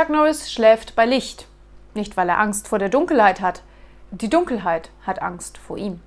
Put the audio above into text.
Chuck Norris schläft bei Licht. Nicht, weil er Angst vor der Dunkelheit hat. Die Dunkelheit hat Angst vor ihm.